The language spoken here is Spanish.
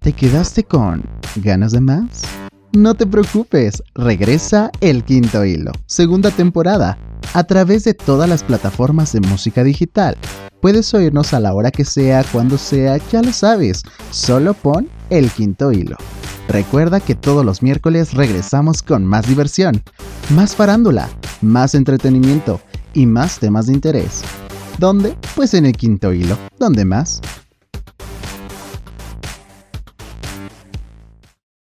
¿Te quedaste con ganas de más? No te preocupes, regresa El Quinto Hilo, segunda temporada, a través de todas las plataformas de música digital. Puedes oírnos a la hora que sea, cuando sea, ya lo sabes, solo pon El Quinto Hilo. Recuerda que todos los miércoles regresamos con más diversión, más farándula, más entretenimiento y más temas de interés. ¿Dónde? Pues en el quinto hilo. ¿Dónde más?